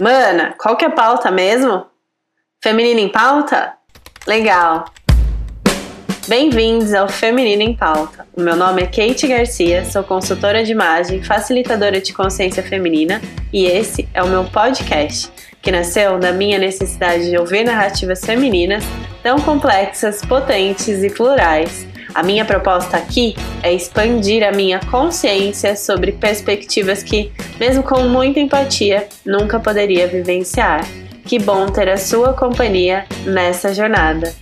Mana, qual que é a pauta mesmo? Feminina em pauta? Legal! Bem-vindos ao Feminina em Pauta. O meu nome é Kate Garcia, sou consultora de imagem, facilitadora de consciência feminina e esse é o meu podcast, que nasceu da minha necessidade de ouvir narrativas femininas tão complexas, potentes e plurais. A minha proposta aqui é expandir a minha consciência sobre perspectivas que, mesmo com muita empatia, nunca poderia vivenciar. Que bom ter a sua companhia nessa jornada.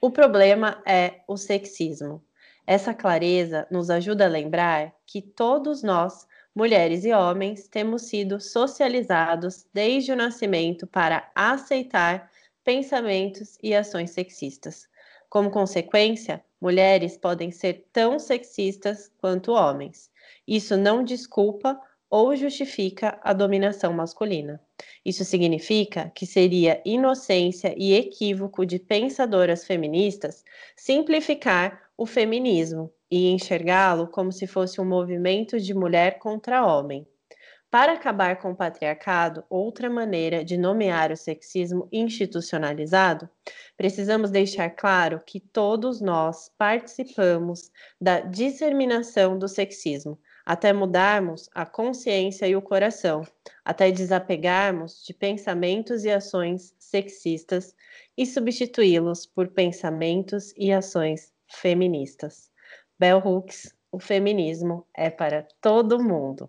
O problema é o sexismo. Essa clareza nos ajuda a lembrar que todos nós, mulheres e homens, temos sido socializados desde o nascimento para aceitar pensamentos e ações sexistas. Como consequência, mulheres podem ser tão sexistas quanto homens. Isso não desculpa ou justifica a dominação masculina. Isso significa que seria inocência e equívoco de pensadoras feministas simplificar o feminismo e enxergá-lo como se fosse um movimento de mulher contra homem. Para acabar com o patriarcado, outra maneira de nomear o sexismo institucionalizado, precisamos deixar claro que todos nós participamos da disseminação do sexismo, até mudarmos a consciência e o coração, até desapegarmos de pensamentos e ações sexistas e substituí-los por pensamentos e ações feministas. Bell Hooks, o feminismo é para todo mundo.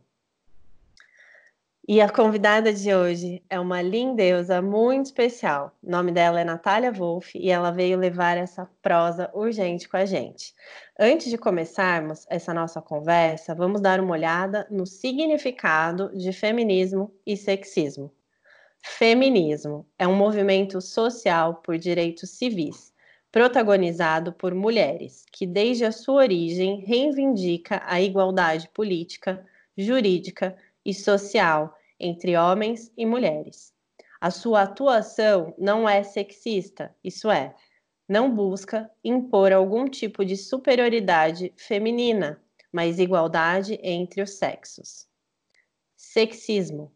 E a convidada de hoje é uma lindeusa muito especial. O nome dela é Natália Wolff e ela veio levar essa prosa urgente com a gente. Antes de começarmos essa nossa conversa, vamos dar uma olhada no significado de feminismo e sexismo. Feminismo é um movimento social por direitos civis, protagonizado por mulheres, que desde a sua origem reivindica a igualdade política, jurídica e social entre homens e mulheres. A sua atuação não é sexista, isso é, não busca impor algum tipo de superioridade feminina, mas igualdade entre os sexos. Sexismo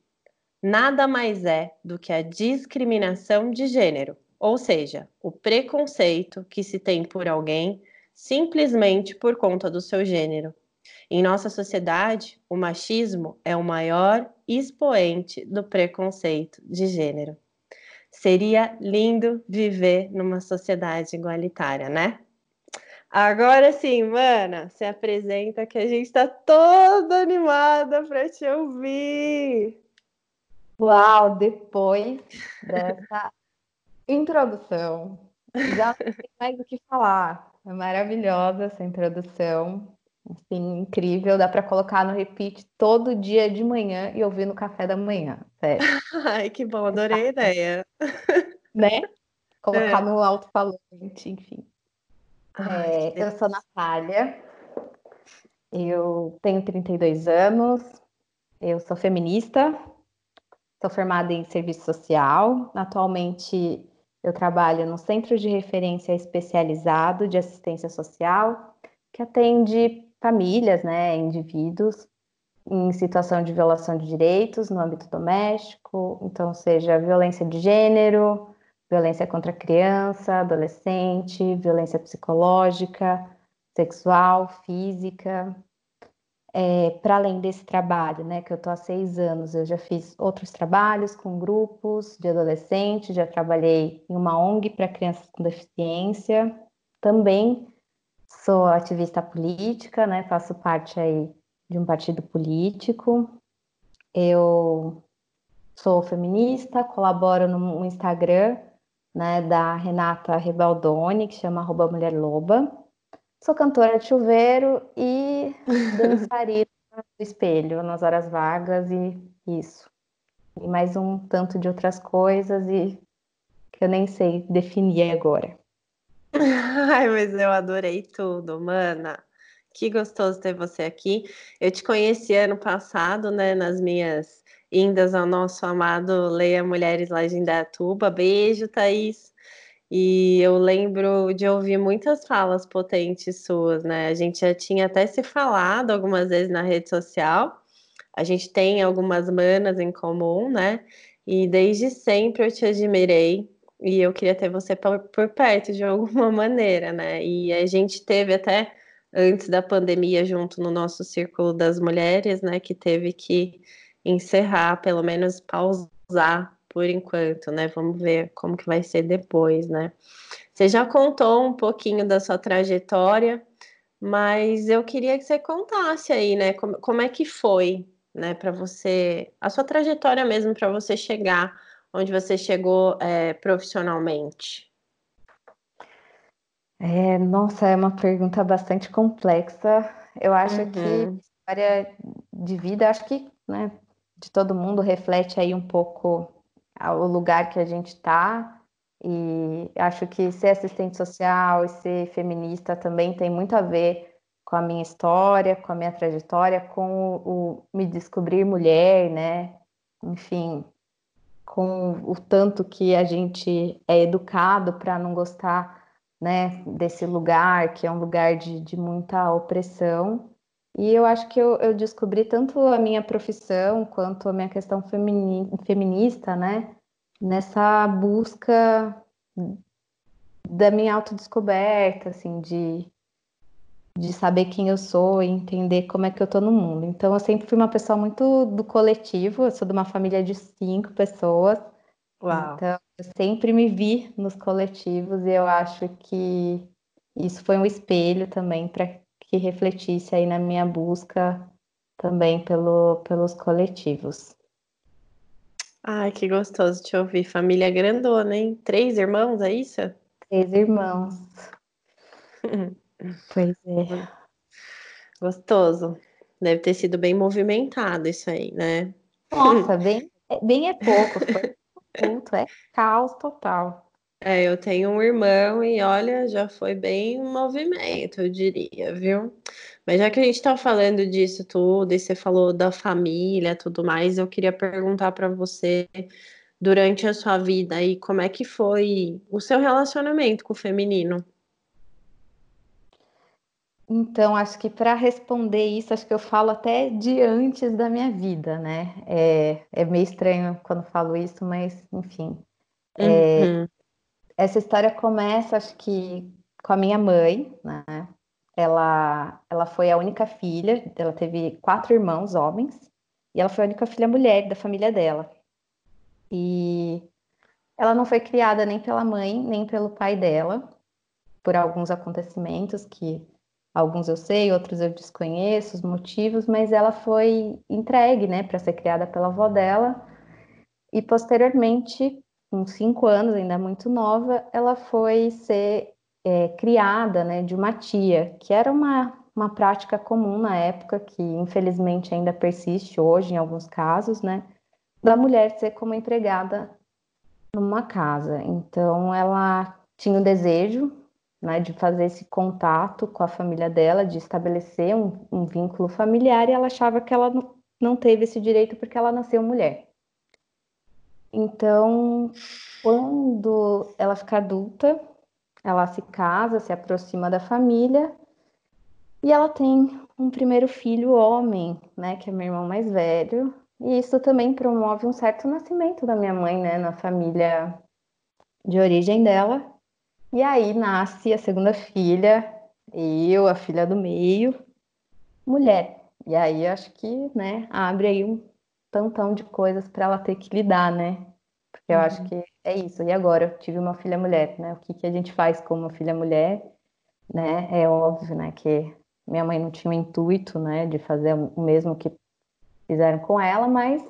nada mais é do que a discriminação de gênero, ou seja, o preconceito que se tem por alguém simplesmente por conta do seu gênero. Em nossa sociedade, o machismo é o maior expoente do preconceito de gênero. Seria lindo viver numa sociedade igualitária, né? Agora sim, mana, se apresenta que a gente está toda animada para te ouvir. Uau, depois dessa introdução, já não tem mais o que falar. É maravilhosa essa introdução. Assim, incrível, dá para colocar no repeat todo dia de manhã e ouvir no café da manhã, sério. Ai, que bom, adorei a ideia. Né? Colocar é. no alto-falante, enfim. Ai, é, eu sou Natália, eu tenho 32 anos, eu sou feminista, sou formada em serviço social. Atualmente eu trabalho no Centro de Referência Especializado de Assistência Social, que atende famílias, né, indivíduos em situação de violação de direitos no âmbito doméstico, então seja violência de gênero, violência contra criança, adolescente, violência psicológica, sexual, física. É, Para além desse trabalho, né, que eu estou há seis anos, eu já fiz outros trabalhos com grupos de adolescentes, já trabalhei em uma ONG para crianças com deficiência, também Sou ativista política, né? Faço parte aí de um partido político. Eu sou feminista, colaboro no Instagram, né, da Renata Rebaldoni, que chama arroba Mulher Loba. Sou cantora de chuveiro e dançarina do espelho nas horas vagas e isso. E mais um tanto de outras coisas e que eu nem sei definir agora. Ai, mas eu adorei tudo, mana. Que gostoso ter você aqui. Eu te conheci ano passado, né, nas minhas boas-vindas ao nosso amado Leia Mulheres lá de Indaiatuba. Beijo, Thaís. E eu lembro de ouvir muitas falas potentes suas, né? A gente já tinha até se falado algumas vezes na rede social. A gente tem algumas manas em comum, né? E desde sempre eu te admirei e eu queria ter você por, perto de alguma maneira, né? E a gente teve até antes da pandemia junto no nosso círculo das mulheres, né, que teve que encerrar, pelo menos pausar por enquanto, né? Vamos ver como que vai ser depois, né? Você já contou um pouquinho da sua trajetória, mas eu queria que você contasse aí, né? Como, como é que foi, né, para você, a sua trajetória mesmo para você chegar onde você chegou é, profissionalmente? É, nossa, é uma pergunta bastante complexa. Eu acho uhum. que história de vida, acho que, né, de todo mundo reflete aí um pouco o lugar que a gente está. E acho que ser assistente social e ser feminista também tem muito a ver com a minha história, com a minha trajetória, com o, o me descobrir mulher, né? Enfim, com o tanto que a gente é educado para não gostar né, desse lugar, que é um lugar de, de muita opressão. E eu acho que eu, eu, descobri tanto a minha profissão quanto a minha questão femini, feminista, né, nessa busca da minha autodescoberta, assim, de, de saber quem eu sou e entender como é que eu tô no mundo. Então, eu sempre fui uma pessoa muito do coletivo, eu sou de uma família de cinco pessoas, Uau. Então, eu sempre me vi nos coletivos e eu acho que isso foi um espelho também para que refletisse aí na minha busca também pelo, pelos coletivos. Ai, que gostoso te ouvir. Família grandona, hein? Três irmãos, é isso? Três irmãos. pois é. Gostoso. Deve ter sido bem movimentado isso aí, né? Nossa, bem, bem é pouco. Foi culto, é caos total. É, eu tenho um irmão e olha, já foi bem um movimento, eu diria, viu? Mas já que a gente tá falando disso tudo, e você falou da família, tudo mais, eu queria perguntar para você, durante a sua vida aí, como é que foi o seu relacionamento com o feminino? Então, acho que para responder isso, acho que eu falo até de antes da minha vida, né? É, é meio estranho quando falo isso, mas enfim. É, uhum. Essa história começa, acho que, com a minha mãe, né? Ela, ela foi a única filha, ela teve quatro irmãos homens, e ela foi a única filha mulher da família dela. E ela não foi criada nem pela mãe, nem pelo pai dela, por alguns acontecimentos que Alguns eu sei, outros eu desconheço os motivos, mas ela foi entregue, né, para ser criada pela avó dela. E posteriormente, com cinco anos, ainda muito nova, ela foi ser é, criada, né, de uma tia, que era uma, uma prática comum na época, que infelizmente ainda persiste hoje em alguns casos, né, da mulher ser como empregada numa casa. Então, ela tinha o desejo né, de fazer esse contato com a família dela, de estabelecer um, um vínculo familiar, e ela achava que ela não, teve esse direito porque ela nasceu mulher. Então, quando ela fica adulta, ela se casa, se aproxima da família e ela tem um primeiro filho homem, né, que é meu irmão mais velho. E isso também promove um certo nascimento da minha mãe, né, na família de origem dela. E aí nasce a segunda filha, eu, a filha do meio, mulher. E aí acho que, né, abre aí um tantão de coisas para ela ter que lidar, né? Porque eu uhum. acho que é isso. E agora, eu tive uma filha mulher, né? O que, que a gente faz com uma filha mulher, né? É óbvio, né, que minha mãe não tinha o intuito, né, de fazer o mesmo que fizeram com ela, mas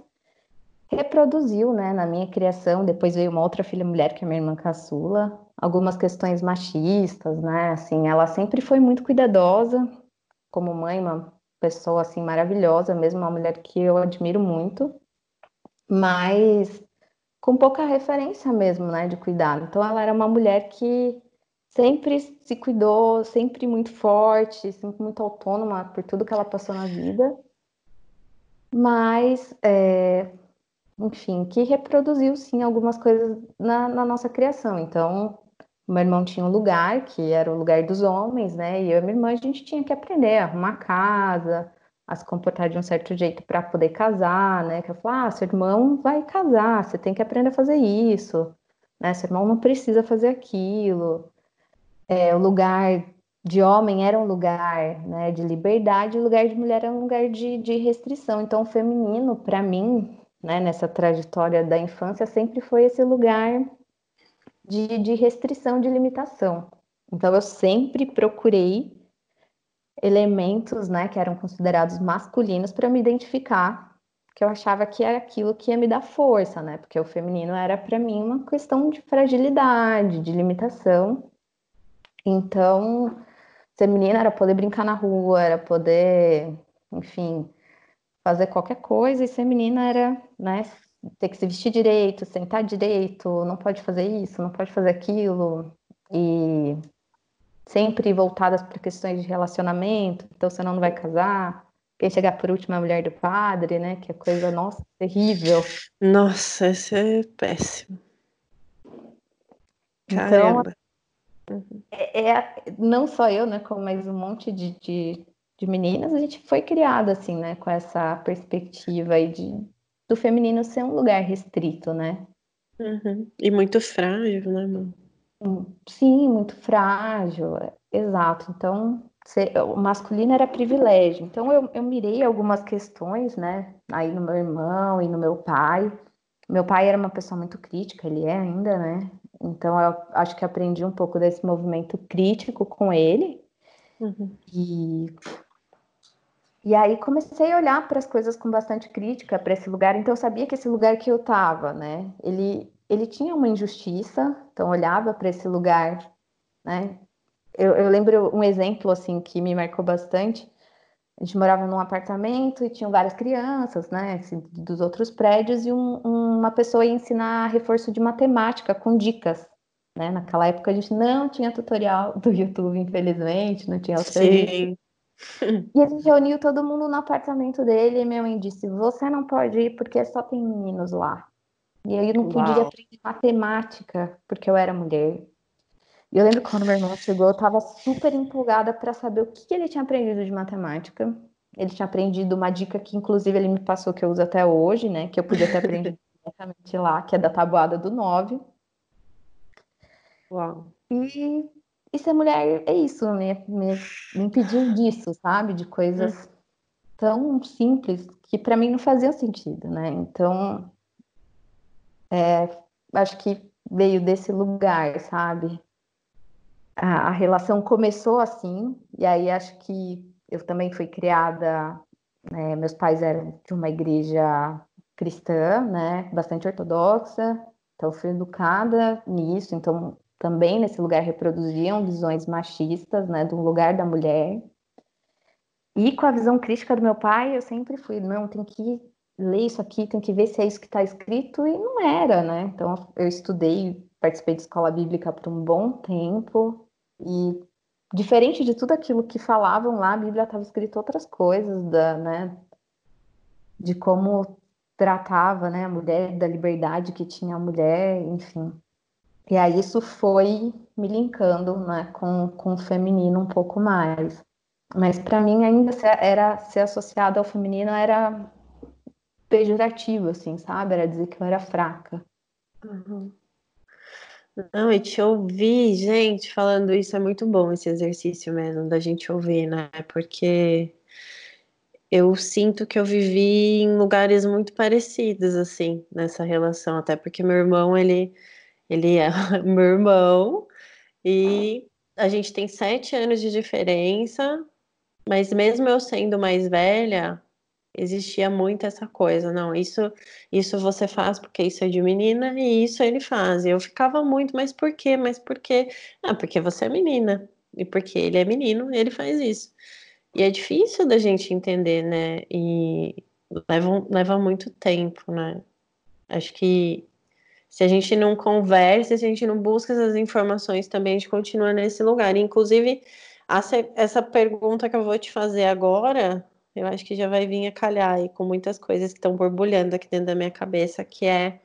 reproduziu, né, na minha criação. Depois veio uma outra filha mulher, que é minha irmã caçula, algumas questões machistas, né? Assim, ela sempre foi muito cuidadosa como mãe, uma pessoa assim maravilhosa, mesmo uma mulher que eu admiro muito, mas com pouca referência mesmo, né, de cuidado. Então ela era uma mulher que sempre se cuidou, sempre muito forte, sempre muito autônoma por tudo que ela passou na vida. Mas é, enfim, que reproduziu sim algumas coisas na, na nossa criação. Então, meu irmão tinha um lugar que era o lugar dos homens, né? E eu e minha irmã a gente tinha que aprender a arrumar casa, a se comportar de um certo jeito para poder casar, né? Que eu falava, ah, seu irmão vai casar, você tem que aprender a fazer isso, né? Seu irmão não precisa fazer aquilo. É, o lugar de homem era um lugar né, de liberdade, o lugar de mulher era um lugar de, de restrição. Então, o feminino, para mim, né, nessa trajetória da infância, sempre foi esse lugar de, de restrição, de limitação. Então, eu sempre procurei elementos né, que eram considerados masculinos para me identificar, que eu achava que era aquilo que ia me dar força, né? Porque o feminino era para mim uma questão de fragilidade, de limitação. Então, ser menina era poder brincar na rua, era poder, enfim, fazer qualquer coisa, e ser menina era, né, ter que se vestir direito, sentar direito, não pode fazer isso, não pode fazer aquilo, e sempre voltadas para questões de relacionamento, então senão não vai casar. Quem chegar por último é a mulher do padre, né? Que é coisa, nossa, terrível. Nossa, isso é péssimo. Então, Caramba. Então, é, é, não só eu, né? Como mais um monte de, de, de meninas, a gente foi criada assim, né? Com essa perspectiva aí de, do feminino ser um lugar restrito, né? Uhum. E muito frágil, né, mano? Sim, muito frágil, é, exato. Então, ser, o masculino era privilégio. Então, eu, eu mirei algumas questões, né, aí no meu irmão e no meu pai. Meu pai era uma pessoa muito crítica, ele é ainda, né? Então, eu acho que aprendi um pouco desse movimento crítico com ele. Uhum. E, e aí comecei a olhar para as coisas com bastante crítica, para esse lugar. Então, eu sabia que esse lugar que eu estava, né, ele, ele tinha uma injustiça, então olhava para esse lugar, né? Eu, eu, lembro um exemplo assim que me marcou bastante. A gente morava num apartamento e tinham várias crianças, né, assim, dos outros prédios e um, uma pessoa ia ensinar reforço de matemática com dicas, né? Naquela época a gente não tinha tutorial do YouTube, infelizmente, não tinha Sim. E a gente reuniu todo mundo no apartamento dele e minha mãe disse: Você não pode ir porque só tem meninos lá. E aí eu não podia Uau. aprender matemática, porque eu era mulher. E eu lembro quando meu irmão chegou, eu estava super empolgada para saber o que, que ele tinha aprendido de matemática. Ele tinha aprendido uma dica que, inclusive, ele me passou que eu uso até hoje, né? Que eu podia ter aprendido diretamente lá, que é da tabuada do 9. Uau. E, e ser mulher é isso, me, me, me impediu disso, sabe? De coisas hum. tão simples que para mim não faziam sentido, né? Então, é, acho que veio desse lugar, sabe? A, a, relação começou assim, e aí acho que eu também fui criada, né, meus pais eram de uma igreja cristã, né, bastante ortodoxa, então fui educada nisso, então também nesse lugar reproduziam visões machistas, né, do lugar da mulher. E com a visão crítica do meu pai, eu sempre fui, não, tem que ler isso aqui, tem que ver se é isso que está escrito, e não era, né? Então, eu estudei, participei de escola bíblica por um bom tempo, e diferente de tudo aquilo que falavam lá, a Bíblia estava escrito outras coisas, da, né? De como tratava né, a mulher, da liberdade que tinha a mulher, enfim. E aí isso foi me linkando né, com, com o feminino um pouco mais. Mas para mim ainda era ser associado ao feminino era pejorativo, assim, sabe? Era dizer que eu era fraca. Uhum. Não, e te ouvir, gente, falando isso é muito bom esse exercício mesmo, da gente ouvir, né? Porque eu sinto que eu vivi em lugares muito parecidos, assim, nessa relação, até porque meu irmão, ele, ele é meu irmão, e a gente tem sete anos de diferença, mas mesmo eu sendo mais velha, existia muito essa coisa, não, isso isso você faz porque isso é de menina e isso ele faz. E eu ficava muito, mas por quê? Mas por quê? Ah, porque você é menina e porque ele é menino, ele faz isso. E é difícil da gente entender, né? E leva, leva muito tempo, né? Acho que se a gente não conversa, se a gente não busca essas informações também, a gente continua nesse lugar. Inclusive, essa pergunta que eu vou te fazer agora Eu acho que já vai vir a calhar aí com muitas coisas que estão borbulhando aqui dentro da minha cabeça, que é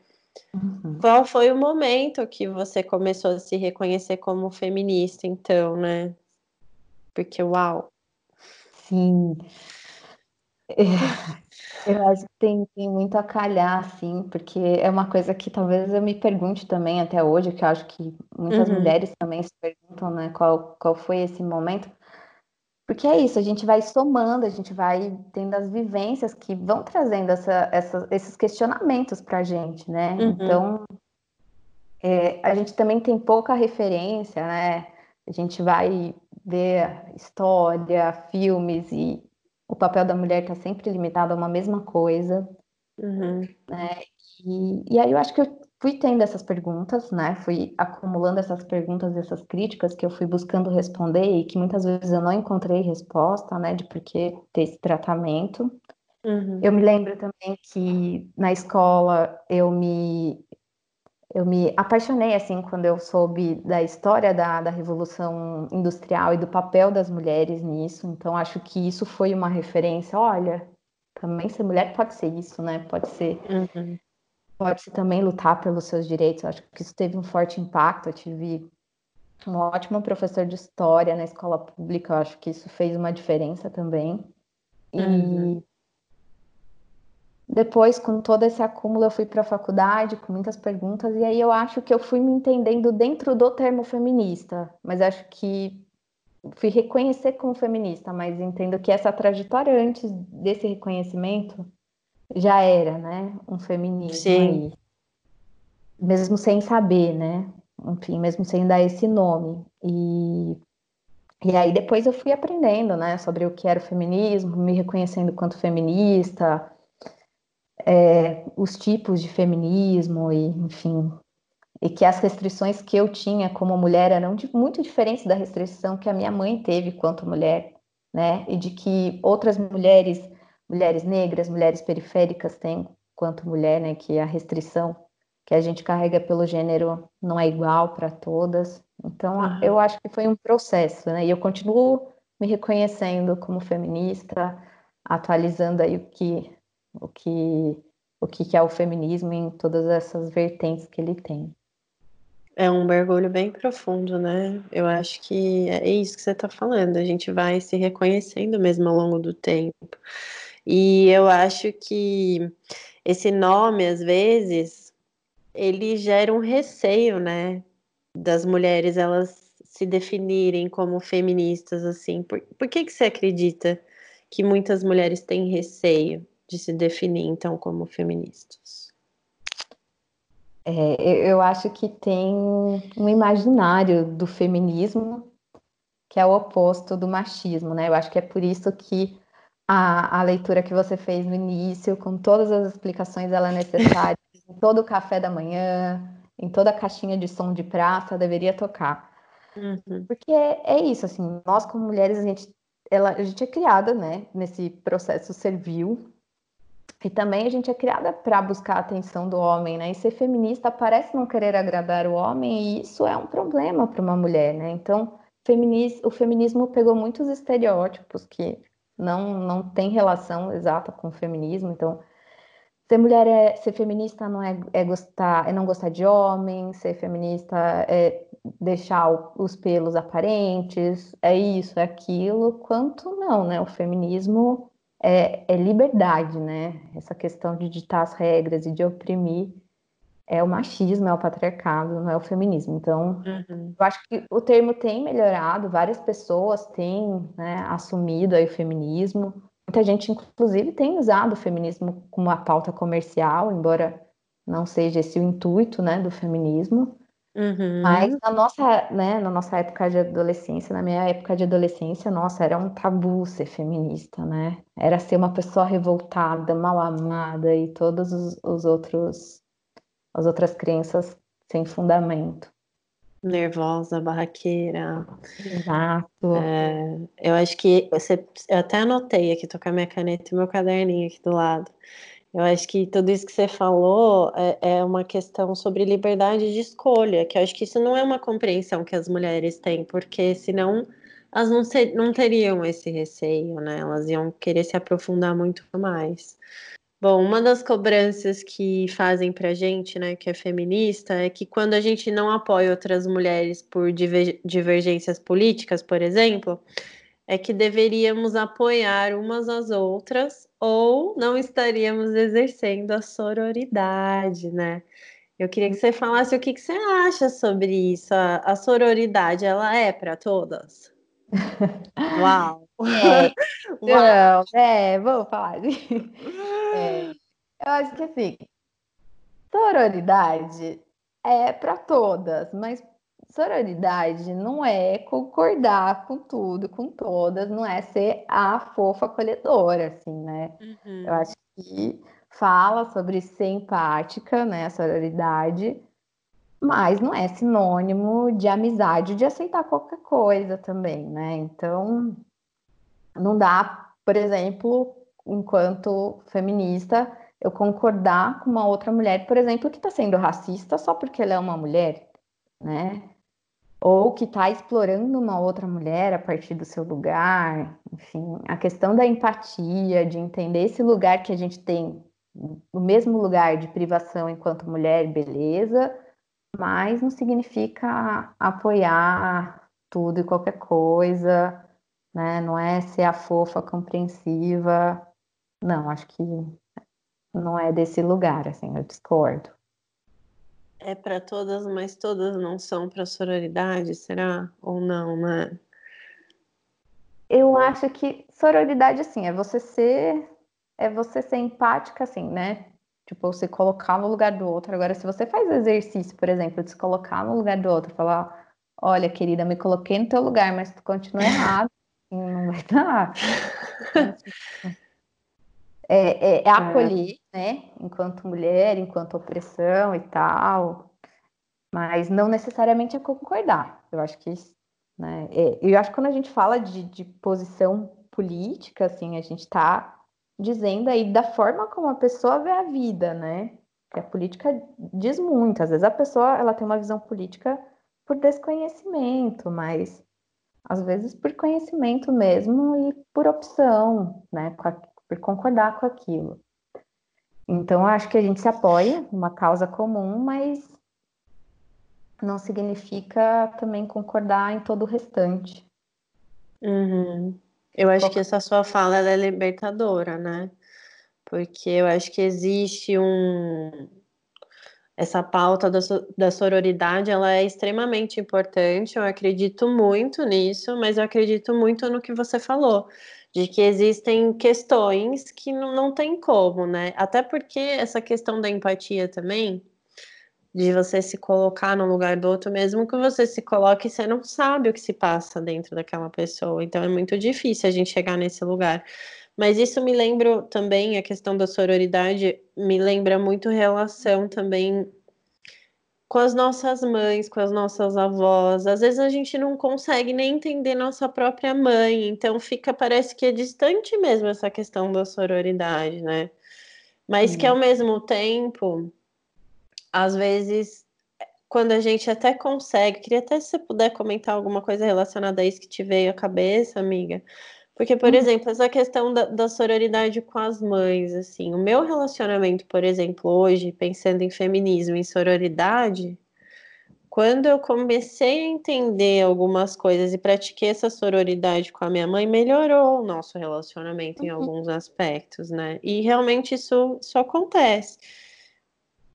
uhum. qual foi o momento que você começou a se reconhecer como feminista, então, né? Porque, uau! Sim. Eu acho que tem, tem muito a calhar, assim, porque é uma coisa que talvez eu me pergunte também até hoje, que eu acho que muitas uhum. mulheres também se perguntam, né, qual, qual foi esse momento. Porque é isso, a gente vai somando, a gente vai tendo as vivências que vão trazendo essa, essa, esses questionamentos para a gente, né? Uhum. Então, é, a gente também tem pouca referência, né? A gente vai ver história, filmes e o papel da mulher está sempre limitado a uma mesma coisa. Uhum. Né? E, e aí eu acho que eu fui tendo essas perguntas, né? Fui acumulando essas perguntas, essas críticas que eu fui buscando responder e que muitas vezes eu não encontrei resposta, né? De por que ter esse tratamento. Uhum. Eu me lembro também que na escola eu me eu me apaixonei assim quando eu soube da história da, da revolução industrial e do papel das mulheres nisso. Então acho que isso foi uma referência. Olha, também ser mulher pode ser isso, né? Pode ser uhum pode-se também lutar pelos seus direitos. Acho que isso teve um forte impacto. Eu tive um ótimo professor de história na escola pública. Eu acho que isso fez uma diferença também. E uhum. Depois, com todo esse acúmulo, eu fui para a faculdade com muitas perguntas. E aí eu acho que eu fui me entendendo dentro do termo feminista. Mas acho que fui reconhecer como feminista, mas entendo que essa trajetória antes desse reconhecimento já era, né? Um feminismo Sim. aí. Mesmo sem saber, né? Enfim, mesmo sem dar esse nome. E, e aí depois eu fui aprendendo, né? Sobre o que era o feminismo, me reconhecendo quanto feminista, é, os tipos de feminismo e, enfim, e que as restrições que eu tinha como mulher eram de, muito diferentes da restrição que a minha mãe teve quanto mulher, né? E de que outras mulheres mulheres negras, mulheres periféricas têm quanto mulher, né, que a restrição que a gente carrega pelo gênero não é igual para todas. Então, uhum. eu acho que foi um processo, né? E eu continuo me reconhecendo como feminista, atualizando aí o que o que o que é o feminismo em todas essas vertentes que ele tem. É um mergulho bem profundo, né? Eu acho que é isso que você está falando. A gente vai se reconhecendo mesmo ao longo do tempo. E eu acho que esse nome, às vezes, ele gera um receio, né? Das mulheres elas se definirem como feministas, assim. Por, por que, que você acredita que muitas mulheres têm receio de se definir, então, como feministas? É, eu acho que tem um imaginário do feminismo que é o oposto do machismo, né? Eu acho que é por isso que a, a leitura que você fez no início, com todas as explicações ela é necessária, em todo o café da manhã, em toda a caixinha de som de praça, deveria tocar. Uhum. Porque é, é, isso, assim, nós como mulheres, a gente, ela, a gente é criada, né, nesse processo servil, e também a gente é criada para buscar a atenção do homem, né? E ser feminista parece não querer agradar o homem, e isso é um problema para uma mulher, né? Então, o feminismo pegou muitos estereótipos que não, não tem relação exata com o feminismo. Então, ser mulher é ser feminista não é, é gostar, é não gostar de homem, ser feminista é deixar os pelos aparentes, é isso, é aquilo, quanto não, né? O feminismo é, é liberdade, né? Essa questão de ditar as regras e de oprimir é o machismo, é o patriarcado, não é o feminismo. Então, uhum. eu acho que o termo tem melhorado, várias pessoas têm né, assumido aí o feminismo. Muita gente, inclusive, tem usado o feminismo como uma pauta comercial, embora não seja esse o intuito né, do feminismo. Uhum. Mas na nossa, né, na nossa época de adolescência, na minha época de adolescência, nossa, era um tabu ser feminista, né? Era ser uma pessoa revoltada, mal amada e todos os, os outros as outras crenças sem fundamento. Nervosa, barraqueira. Exato. É, eu acho que você, eu até anotei aqui, tô com a minha caneta e meu caderninho aqui do lado. Eu acho que tudo isso que você falou é, é, uma questão sobre liberdade de escolha, que eu acho que isso não é uma compreensão que as mulheres têm, porque senão elas não, ser, não teriam esse receio, né? Elas iam querer se aprofundar muito mais. Bom, uma das cobranças que fazem pra gente, né, que é feminista, é que quando a gente não apoia outras mulheres por divergências políticas, por exemplo, é que deveríamos apoiar umas às outras ou não estaríamos exercendo a sororidade, né? Eu queria que você falasse o que, que você acha sobre isso. A, a sororidade, ela é para todas? Uau! É, Uau. Não, é, vamos falar. É, eu acho que assim, sororidade é para todas, mas sororidade não é concordar com tudo, com todas, não é ser a fofa acolhedora, assim, né? Uhum. Eu acho que fala sobre ser empática, né, a sororidade, mas não é sinônimo de amizade, de aceitar qualquer coisa também, né? Então, não dá, por exemplo, enquanto feminista, eu concordar com uma outra mulher, por exemplo, que está sendo racista só porque ela é uma mulher, né? Ou que está explorando uma outra mulher a partir do seu lugar, enfim, a questão da empatia, de entender esse lugar que a gente tem, o mesmo lugar de privação enquanto mulher, beleza, mas não significa apoiar tudo e qualquer coisa, né? Não é ser a fofa compreensiva. Não, acho que não é desse lugar, assim, eu discordo. É para todas, mas todas não são para sororidade, será? Ou não, né? Eu acho que sororidade, assim, é você ser é você ser empática, assim, né? Tipo, você colocar no lugar do outro. Agora, se você faz exercício, por exemplo, de se colocar no lugar do outro, falar, olha, querida, me coloquei no teu lugar, mas tu continua errado, não vai dar. É, é, é, é acolher, né? Enquanto mulher, enquanto opressão e tal, mas não necessariamente é concordar. Eu acho que, né? É, eu acho que quando a gente fala de, de posição política, assim, a gente está dizendo aí da forma como a pessoa vê a vida, né? Que a política diz muito. Às vezes a pessoa ela tem uma visão política por desconhecimento, mas às vezes por conhecimento mesmo e por opção, né? Por concordar com aquilo. Então, acho que a gente se apoia numa causa comum, mas não significa também concordar em todo o restante. Uhum. Eu acho que essa sua fala é libertadora, né? Porque eu acho que existe um. Essa pauta da, da sororidade ela é extremamente importante. Eu acredito muito nisso, mas eu acredito muito no que você falou, de que existem questões que não, não tem como, né? Até porque essa questão da empatia também, de você se colocar no lugar do outro, mesmo que você se coloque, você não sabe o que se passa dentro daquela pessoa. Então é muito difícil a gente chegar nesse lugar. Mas isso me lembra também, a questão da sororidade me lembra muito relação também com as nossas mães, com as nossas avós. Às vezes a gente não consegue nem entender nossa própria mãe, então fica, parece que é distante mesmo essa questão da sororidade, né? Mas que ao mesmo tempo às vezes, quando a gente até consegue, queria até se você puder comentar alguma coisa relacionada a isso que te veio à cabeça, amiga. Porque, por uhum. exemplo, essa questão da, da, sororidade com as mães, assim, o meu relacionamento, por exemplo, hoje, pensando em feminismo, em sororidade, quando eu comecei a entender algumas coisas e pratiquei essa sororidade com a minha mãe, melhorou o nosso relacionamento em uhum. alguns aspectos, né? E realmente isso, isso acontece.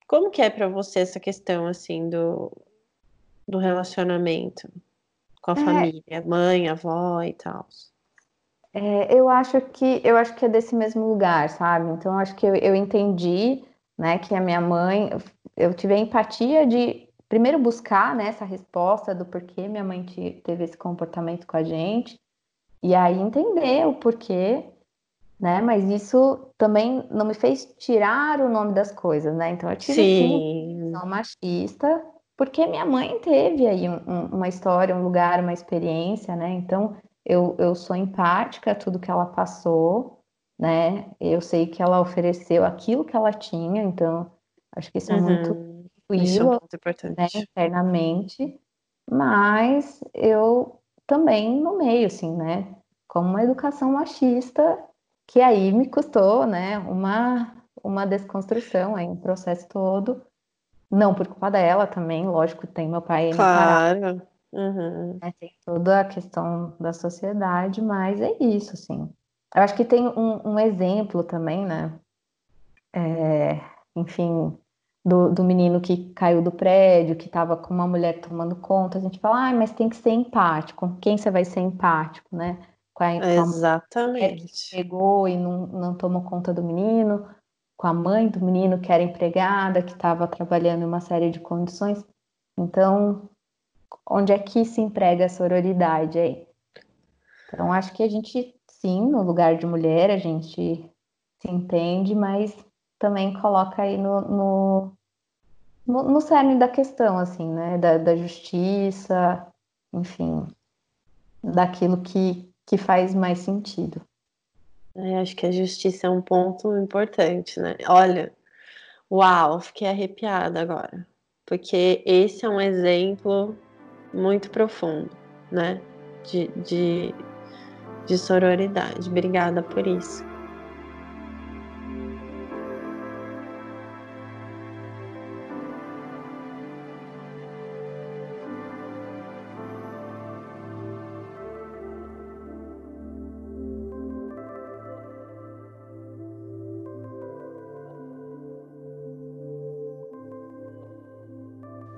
Como que é para você essa questão assim do, do relacionamento com a é, família, mãe, avó e tal? É, eu acho que eu acho que é desse mesmo lugar, sabe? Então eu acho que eu, eu entendi, né, que a minha mãe, eu tive a empatia de primeiro buscar né, essa resposta do porquê minha mãe teve esse comportamento com a gente, e aí entender o porquê né? Mas isso também não me fez tirar o nome das coisas, né? Então eu tive sim, uma machista, porque minha mãe teve aí um, um, uma história, um lugar, uma experiência, né? Então eu, eu sou empática a tudo que ela passou, né? Eu sei que ela ofereceu aquilo que ela tinha, então acho que isso é muito tranquilo, isso é muito importante. Né, internamente. Mas eu também no meio, assim, né? Como uma educação machista, que aí me custou, né, uma, uma desconstrução, aí um processo todo. Não por culpa dela também, lógico, tem meu pai claro. Uhum. Né, tem toda a questão da sociedade, mas é isso, assim. Eu acho que tem um, um exemplo também, né? É, enfim, do, do, menino que caiu do prédio, que estava com uma mulher tomando conta. A gente fala, ah, mas tem que ser empático. Quem você vai ser empático, né? Com a, Exatamente. que pegou e não, não tomou conta do menino, com a mãe do menino que era empregada, que estava trabalhando em uma série de condições. Então, onde é que se emprega a sororidade aí? Então, acho que a gente, sim, no lugar de mulher, a gente se entende, mas também coloca aí no, no, no, no cerne da questão, assim, né? Da, da justiça, enfim, daquilo que, que faz mais sentido. Eu acho que a justiça é um ponto importante, né? Olha, uau, fiquei arrepiada agora. Porque esse é um exemplo muito profundo, né? De, de, de sororidade. Obrigada por isso.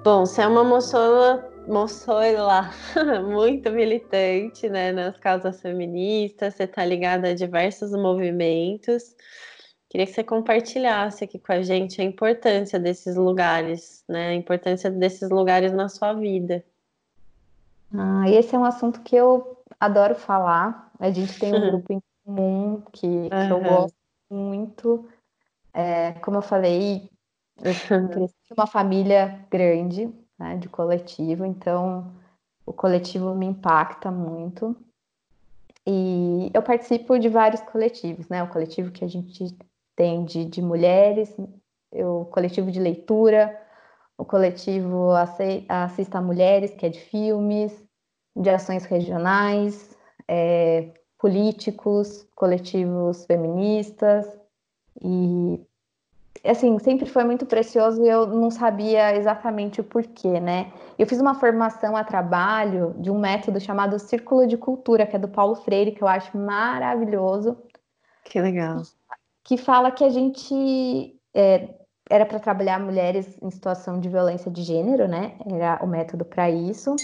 Bom, você é uma moçoila, moçoila muito militante né, nas causas feministas, você está ligada a diversos movimentos. Queria que você compartilhasse aqui com a gente a importância desses lugares, né? A importância desses lugares na sua vida. Ah, esse é um assunto que eu adoro falar. A gente tem um grupo em comum que, uhum. que eu gosto muito. É, como eu falei, eu cresci uma família grande, né, de coletivo, então o coletivo me impacta muito. E eu participo de vários coletivos, né? O coletivo que a gente tem de, de mulheres, o coletivo de leitura, o coletivo Assista a Mulheres, que é de filmes, de ações regionais, é, políticos, coletivos feministas, e assim, sempre foi muito precioso e eu não sabia exatamente o porquê, né? Eu fiz uma formação a trabalho de um método chamado Círculo de Cultura, que é do Paulo Freire, que eu acho maravilhoso. Que legal. Que fala que a gente é, era para trabalhar mulheres em situação de violência de gênero, né? Era o método para isso.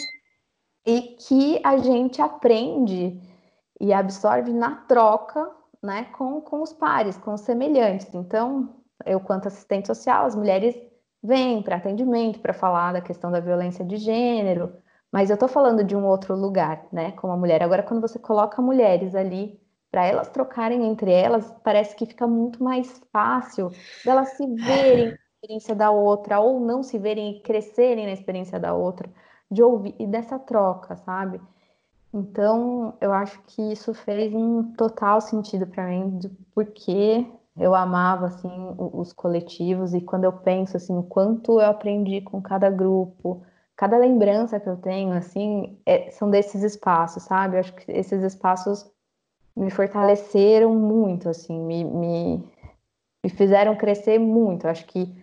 E que a gente aprende e absorve na troca, né, com, com os pares, com os semelhantes. Então, eu, quanto assistente social, as mulheres vêm para atendimento para falar da questão da violência de gênero, mas eu estou falando de um outro lugar, né, como a mulher. Agora, quando você coloca mulheres ali para elas trocarem entre elas, parece que fica muito mais fácil delas se verem na experiência da outra, ou não se verem e crescerem na experiência da outra, de ouvir e dessa troca, sabe? Então, eu acho que isso fez um total sentido para mim, porque eu amava assim os coletivos e quando eu penso assim o quanto eu aprendi com cada grupo, cada lembrança que eu tenho assim é, são desses espaços, sabe? Eu acho que esses espaços me fortaleceram muito, assim, me, me, me fizeram crescer muito. Eu acho que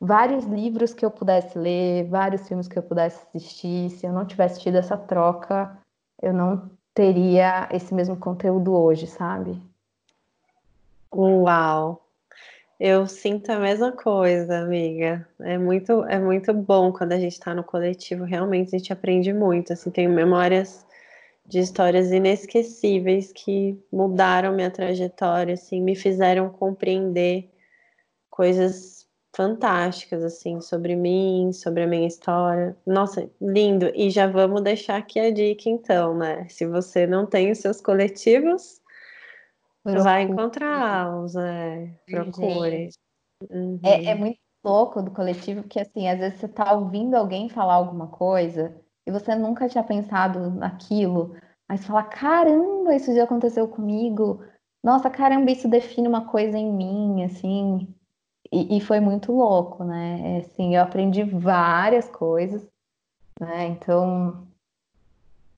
vários livros que eu pudesse ler, vários filmes que eu pudesse assistir, se eu não tivesse tido essa troca, eu não teria esse mesmo conteúdo hoje, sabe? Uau! Eu sinto a mesma coisa, amiga. É muito, é muito bom quando a gente está no coletivo. Realmente a gente aprende muito. Assim, tenho memórias de histórias inesquecíveis que mudaram minha trajetória, assim, me fizeram compreender coisas fantásticas, assim, sobre mim, sobre a minha história. Nossa, lindo! E já vamos deixar aqui a dica, então, né? Se você não tem os seus coletivos. Vai encontrá-los, é. Procure. Uhum. É, é muito louco do coletivo que, assim, às vezes você tá ouvindo alguém falar alguma coisa e você nunca tinha pensado naquilo, mas fala, caramba, isso já aconteceu comigo. Nossa, caramba, isso define uma coisa em mim, assim. E, e foi muito louco, né? Assim, eu aprendi várias coisas, né? Então,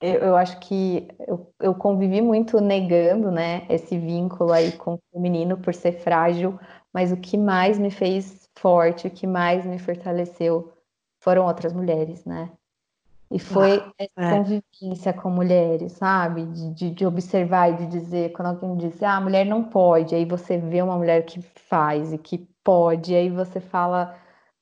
eu, eu acho que eu, eu convivi muito negando, né, esse vínculo aí com o menino por ser frágil, mas o que mais me fez forte, o que mais me fortaleceu foram outras mulheres, né? E foi ah, essa é. convivência com mulheres, sabe? De, de, de, observar e de dizer, quando alguém diz, ah, a mulher não pode, aí você vê uma mulher que faz e que pode, aí você fala,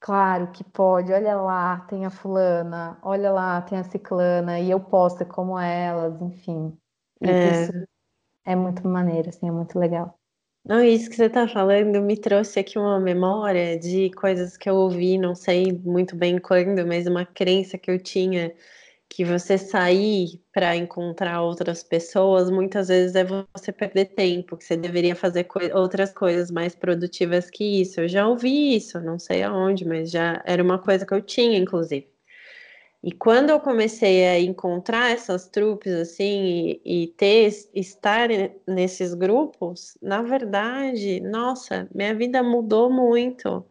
claro que pode, olha lá, tem a fulana, olha lá, tem a ciclana, e eu posso ser como elas, enfim. É. isso é muito maneiro, assim, é muito legal. Não, isso que você está falando me trouxe aqui uma memória de coisas que eu ouvi, não sei muito bem quando, mas uma crença que eu tinha que você sair para encontrar outras pessoas, muitas vezes é você perder tempo, que você deveria fazer co outras coisas mais produtivas que isso. Eu já ouvi isso, não sei aonde, mas já era uma coisa que eu tinha, inclusive. E quando eu comecei a encontrar essas trupes assim e, e, ter estar nesses grupos, na verdade, nossa, minha vida mudou muito.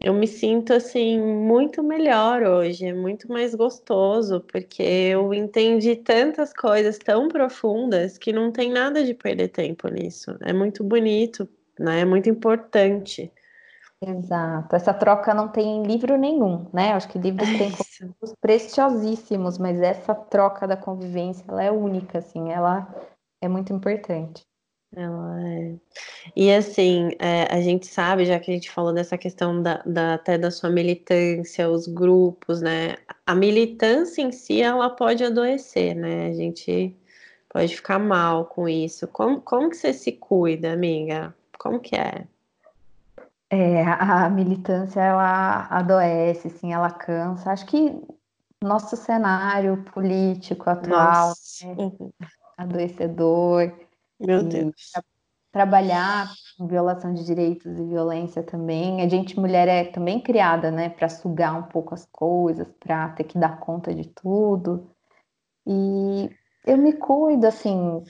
Eu me sinto assim muito melhor hoje, é muito mais gostoso, porque eu entendi tantas coisas tão profundas que não tem nada de perder tempo nisso. É muito bonito, né? É muito importante. Exato. Essa troca não tem em livro nenhum, né? Acho que livros têm conteúdos preciosíssimos, mas essa troca da convivência, ela é única, assim, ela é muito importante. Ela é. E assim, é, a gente sabe, já que a gente falou dessa questão da, da, até da sua militância, os grupos, né? A militância em si, ela pode adoecer, né? A gente pode ficar mal com isso. Como, como que você se cuida, amiga? Como que é? É, a militância ela adoece, sim, ela cansa. Acho que nosso cenário político atual é adoecedor. Meu Deus. Tra trabalhar violação de direitos e violência também. A gente, mulher, é também criada, né, para sugar um pouco as coisas, para ter que dar conta de tudo. E eu me cuido, assim,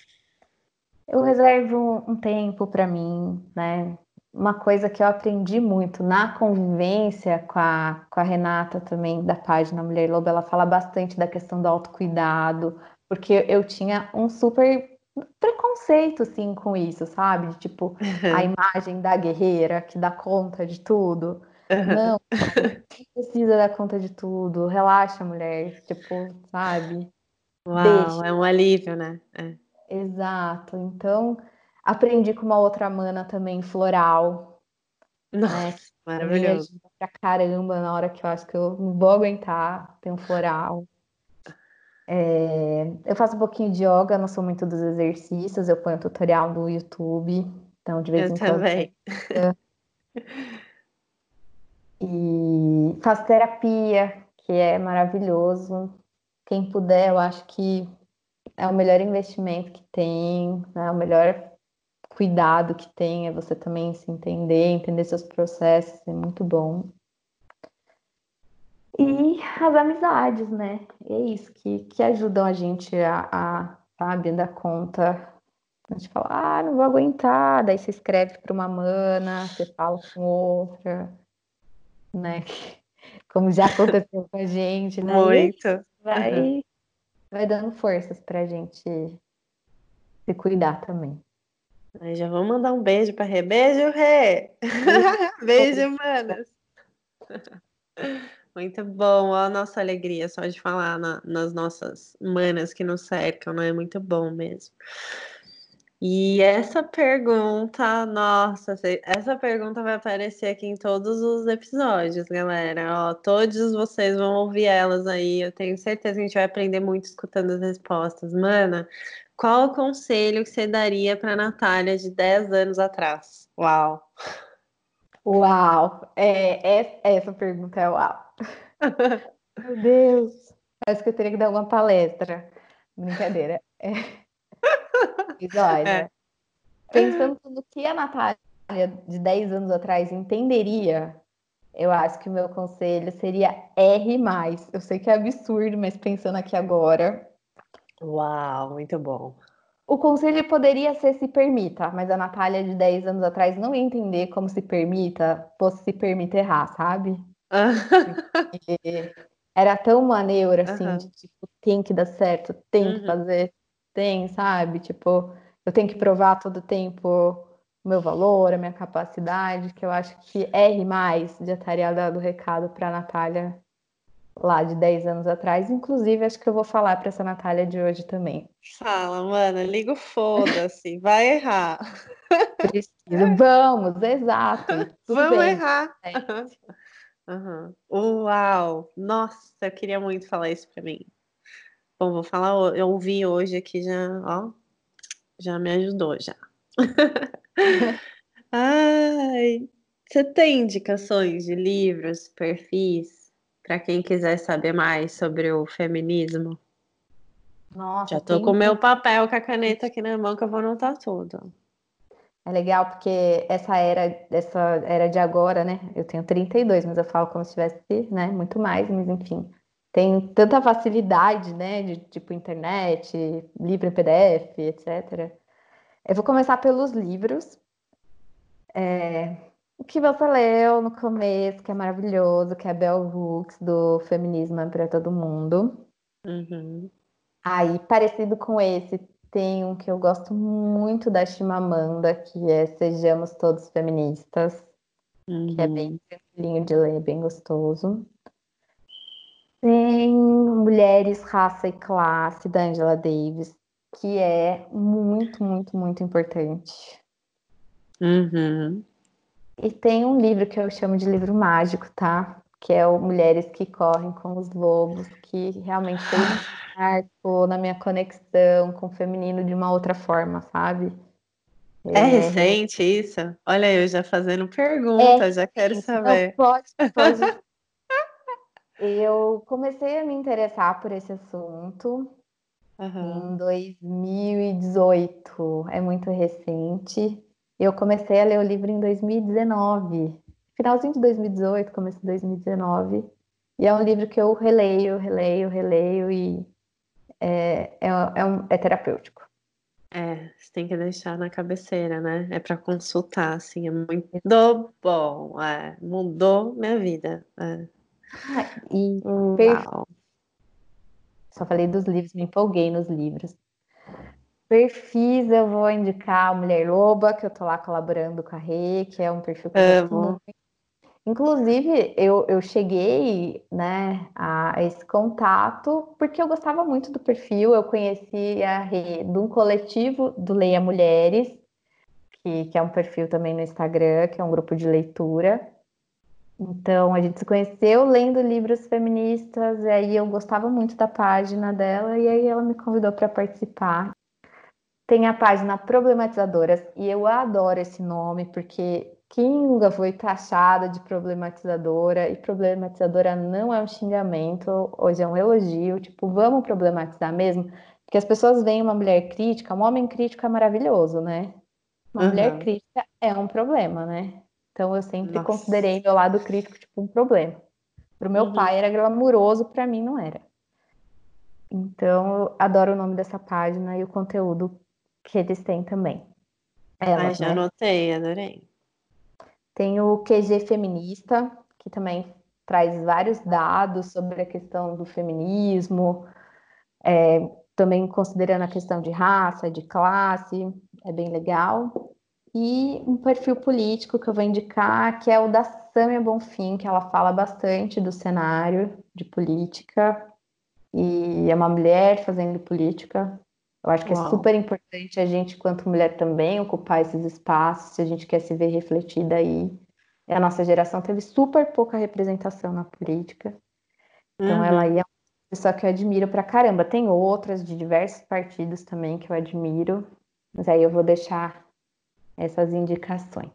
eu reservo um, um tempo para mim, né? uma coisa que eu aprendi muito na convivência com a, com a Renata também, da página Mulher Lobo, ela fala bastante da questão do autocuidado, porque eu tinha um super preconceito, assim, com isso, sabe? De, tipo, a imagem da guerreira que dá conta de tudo. Não, precisa dar conta de tudo. Relaxa, mulher. Tipo, sabe? Uau, Deixa. é um alívio, né? É. Exato. Então, Aprendi com uma outra mana também, floral. Nossa, né? maravilhoso. Pra caramba, na hora que eu acho que eu não vou aguentar, tem um floral. É, eu faço um pouquinho de yoga, não sou muito dos exercícios, eu ponho tutorial no YouTube, então de vez eu em quando. Também. E faço terapia, que é maravilhoso. Quem puder, eu acho que é o melhor investimento que tem, é o melhor cuidado que tem, é você também se entender, entender seus processos, é muito bom. E as amizades, né? É isso que, que ajudam a gente a, a sabe, dar conta. A gente fala, ah, não vou aguentar. Daí você escreve para uma mana, você fala com outra, né? Como já aconteceu com a gente, né? Muito. Vai, vai dando forças para a gente se cuidar também. Aí já vamos mandar um beijo para Rê. Beijo, Rê! beijo, manas! Muito bom, ó, a nossa alegria só de falar na, nas nossas manas que nos cercam, não é muito bom mesmo. E essa pergunta, nossa, essa pergunta vai aparecer aqui em todos os episódios, galera. Ó, todos vocês vão ouvir elas aí. Eu tenho certeza que a gente vai aprender muito escutando as respostas. Mana, qual o conselho que você daria para Natália de 10 anos atrás? Uau! Uau! É, é, essa pergunta é uau! Meu Deus! Acho que eu teria que dar uma palestra. Brincadeira. É. Mas olha, é. pensando no que a Natália de 10 anos atrás entenderia, eu acho que o meu conselho seria R. Eu sei que é absurdo, mas pensando aqui agora, Uau, muito bom. O conselho poderia ser se permita, mas a Natália de 10 anos atrás não ia entender como se permita, fosse se permite errar, sabe? Era tão maneiro, assim, uhum. de tipo, tem que dar certo, tem uhum. que fazer, tem, sabe? Tipo, eu tenho que provar todo tempo o meu valor, a minha capacidade, que eu acho que R mais já estaria dado o recado para a Natália lá de 10 anos atrás. Inclusive, acho que eu vou falar para essa Natália de hoje também. Fala, mano, liga o foda-se, vai errar. Preciso, vamos, exato. Vamos bem. errar. Uhum. Uau! Nossa, eu queria muito falar isso para mim. Bom, vou falar, eu ouvi hoje aqui já, ó, já me ajudou já. Ai, você tem indicações de livros, perfis para quem quiser saber mais sobre o feminismo. Nossa, Já tô com o meu papel, com a caneta aqui na mão, que eu vou anotar tudo. É legal porque essa era, essa era de agora, né? Eu tenho 32, mas eu falo como se tivesse, né, muito mais, mas enfim. Tem tanta facilidade, né, de tipo internet, livro em PDF, etc. Eu vou começar pelos livros. É, o que você leu no começo, que é maravilhoso, que é Bell Hooks, do Feminismo é para Todo Mundo. Uhum. Aí, parecido com esse, tem um que eu gosto muito da Chimamanda, que é Sejamos Todos Feministas, uhum. que é bem uhum. tranquilinho de ler, bem gostoso. Tem Mulheres, Raça e Classe, da Angela Davis, que é muito, muito, muito importante. Uhum. E tem um livro que eu chamo de livro mágico, tá? Que é o Mulheres que Correm com os Lobos, que realmente fez um marco na minha conexão com o feminino de uma outra forma, sabe? É, é recente isso? Olha, eu já fazendo pergunta, é, já quero saber. Não, pode, pode. eu comecei a me interessar por esse assunto uhum. em 2018, é muito recente. Eu comecei a ler o livro em 2019, finalzinho de 2018, começo de 2019. E é um livro que eu releio, releio, releio e é, é, é, um, é terapêutico. É, você tem que deixar na cabeceira, né? É para consultar, assim, é muito bom. É, mudou minha vida. É. Ah, e Uau. Só falei dos livros, me empolguei nos livros. Perfis, eu vou indicar a Mulher Loba, que eu tô lá colaborando com a Rê, que é um perfil que eu gosto muito. Inclusive, eu, eu cheguei né, a, esse contato porque eu gostava muito do perfil. Eu conheci a Rê de um coletivo do Leia Mulheres, que, que é um perfil também no Instagram, que é um grupo de leitura. Então, a gente se conheceu lendo livros feministas, e aí eu gostava muito da página dela, e aí ela me convidou para participar. Tem a página Problematizadoras, e eu adoro esse nome, porque quem nunca foi taxada de problematizadora, e problematizadora não é um xingamento, hoje é um elogio, tipo, vamos problematizar mesmo? Porque as pessoas veem uma mulher crítica, um homem crítico é maravilhoso, né? Uma uhum. mulher crítica é um problema, né? Então eu sempre Nossa. considerei meu lado crítico tipo um problema. Para o meu uhum. pai era glamuroso, para mim não era. Então eu adoro o nome dessa página e o conteúdo que eles têm também. Elas, já né? anotei, adorei. Tem o QG Feminista, que também traz vários dados sobre a questão do feminismo, é, também considerando a questão de raça, de classe, é bem legal. E um perfil político que eu vou indicar, que é o da Samia Bonfim, que ela fala bastante do cenário de política, e é uma mulher fazendo política, eu acho que é Uau. é super importante a gente, quanto mulher, também ocupar esses espaços, se a gente quer se ver refletida aí. A nossa geração teve super pouca representação na política. Então, uhum. ela aí é uma pessoa que eu admiro pra caramba. Tem outras de diversos partidos também que eu admiro, mas aí eu vou deixar essas indicações.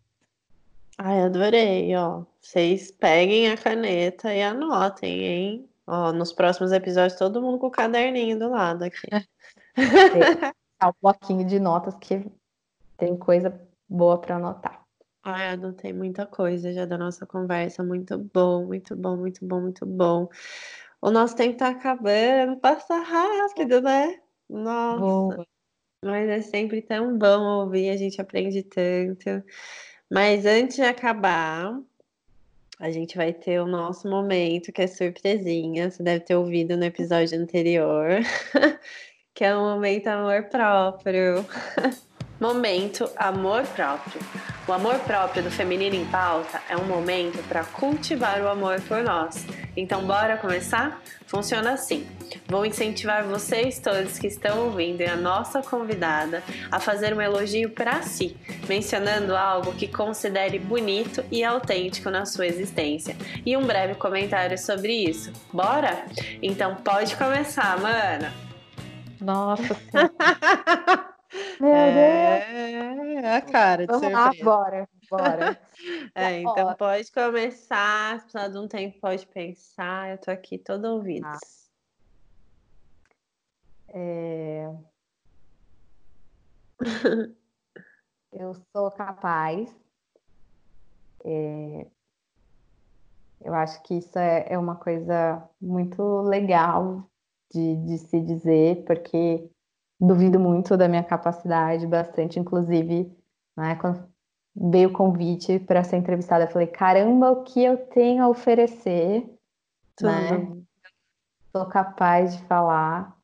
Ai, adorei, ó. Vocês peguem a caneta e anotem, hein? Ó, nos próximos episódios, todo mundo com o caderninho do lado aqui. um bloquinho de notas que tem coisa boa para anotar. Ai, anotei muita coisa já da nossa conversa. Muito bom, muito bom, muito bom, muito bom. O nosso tempo tá acabando, passa rápido, né? Nossa. Boa. Mas é sempre tão bom ouvir, a gente aprende tanto. Mas antes de acabar, a gente vai ter o nosso momento, que é surpresinha. Você deve ter ouvido no episódio anterior, que é um momento amor próprio. momento amor próprio. O amor próprio do Feminino em Pauta é um momento para cultivar o amor por nós. Então, bora começar? Funciona assim. Vou incentivar vocês todos que estão ouvindo e a nossa convidada a fazer um elogio para si, mencionando algo que considere bonito e autêntico na sua existência e um breve comentário sobre isso. Bora? Então pode começar, mana. Nossa Meu Deus! É a cara de Vamos lá, bora, bora. É, então pode começar, se precisar de um tempo, pode pensar. Eu tô aqui todo ouvido. Ah. É... eu sou capaz. É... Eu acho que isso é, é uma coisa muito legal de, de se dizer, porque duvido muito da minha capacidade, bastante, inclusive, né, quando veio o convite para ser entrevistada, eu falei, caramba, o que eu tenho a oferecer, Tudo. né? Sou capaz de falar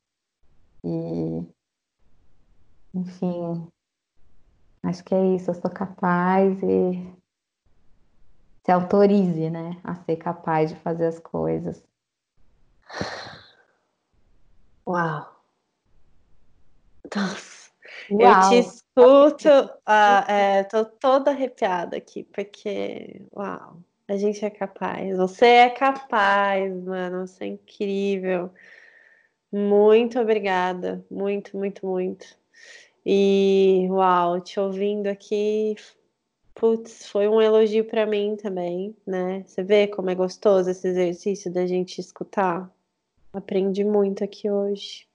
e, enfim, acho que é isso, eu sou capaz e se autorize, né, a ser capaz de fazer as coisas. Uau! Nossa, Uau. eu te escuto, uh, é, tô toda arrepiada aqui, porque, uau, a gente é capaz, você é capaz, mano, você é incrível. Muito obrigada, muito, muito, muito. E, uau, te ouvindo aqui, putz, foi um elogio para mim também, né? Você vê como é gostoso esse exercício da gente escutar? Aprendi muito aqui hoje.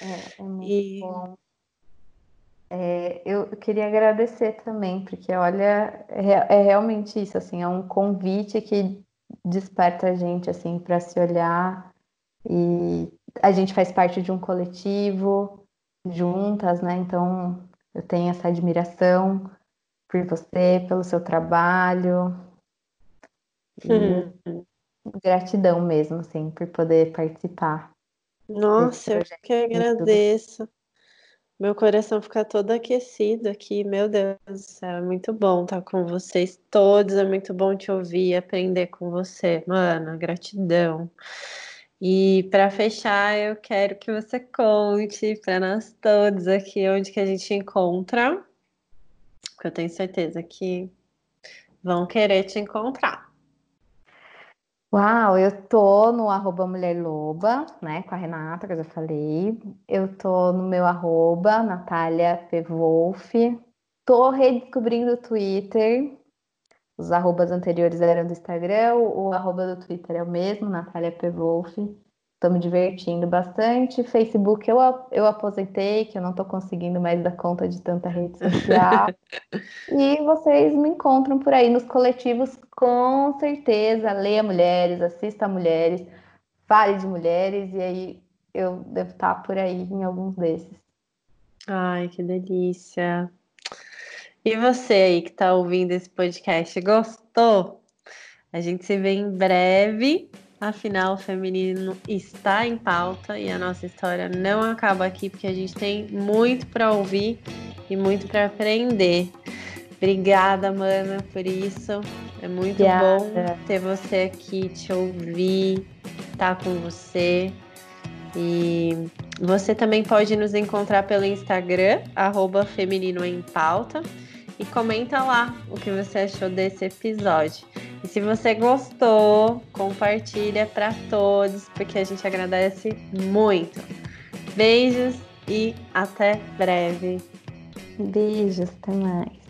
É, é muito e... bom. É, eu queria agradecer também, porque olha, é, é, realmente isso, assim, é um convite que desperta a gente, assim, para se olhar e a gente faz parte de um coletivo juntas, né? Então eu tenho essa admiração por você, pelo seu trabalho. E hum. Gratidão mesmo, assim, por poder participar. Nossa, eu que agradeço. Meu coração fica todo aquecido aqui, meu Deus do céu, é muito bom estar com vocês todos, é muito bom te ouvir, aprender com você, mano, gratidão. E para fechar, eu quero que você conte para nós todos aqui onde que a gente encontra, porque eu tenho certeza que vão querer te encontrar. Uau, eu tô no arroba Mulher Loba, né, com a Renata, que eu já falei. Eu tô no meu arroba, Natália P. Wolf. Tô redescobrindo o Twitter. Os arrobas anteriores eram do Instagram, o arroba do Twitter é o mesmo, Natália P. Wolf. Tô me divertindo bastante. Facebook eu, eu aposentei, que eu não tô conseguindo mais dar conta de tanta rede social. e vocês me encontram por aí nos coletivos, com certeza. Leia mulheres, assista mulheres, fale de mulheres, e aí eu devo estar por aí em alguns desses. Ai, que delícia! E você aí que está ouvindo esse podcast, gostou? A gente se vê em breve Afinal, o feminino está em pauta e a nossa história não acaba aqui porque a gente tem muito para ouvir e muito para aprender. Obrigada, mana, por isso. É muito Obrigada. bom ter você aqui, te ouvir, estar tá com você. E você também pode nos encontrar pelo Instagram, arroba Feminino em Pauta e comenta lá o que você achou desse episódio. E se você gostou, compartilha para todos, porque a gente agradece muito. Beijos e até breve. Beijos, até mais.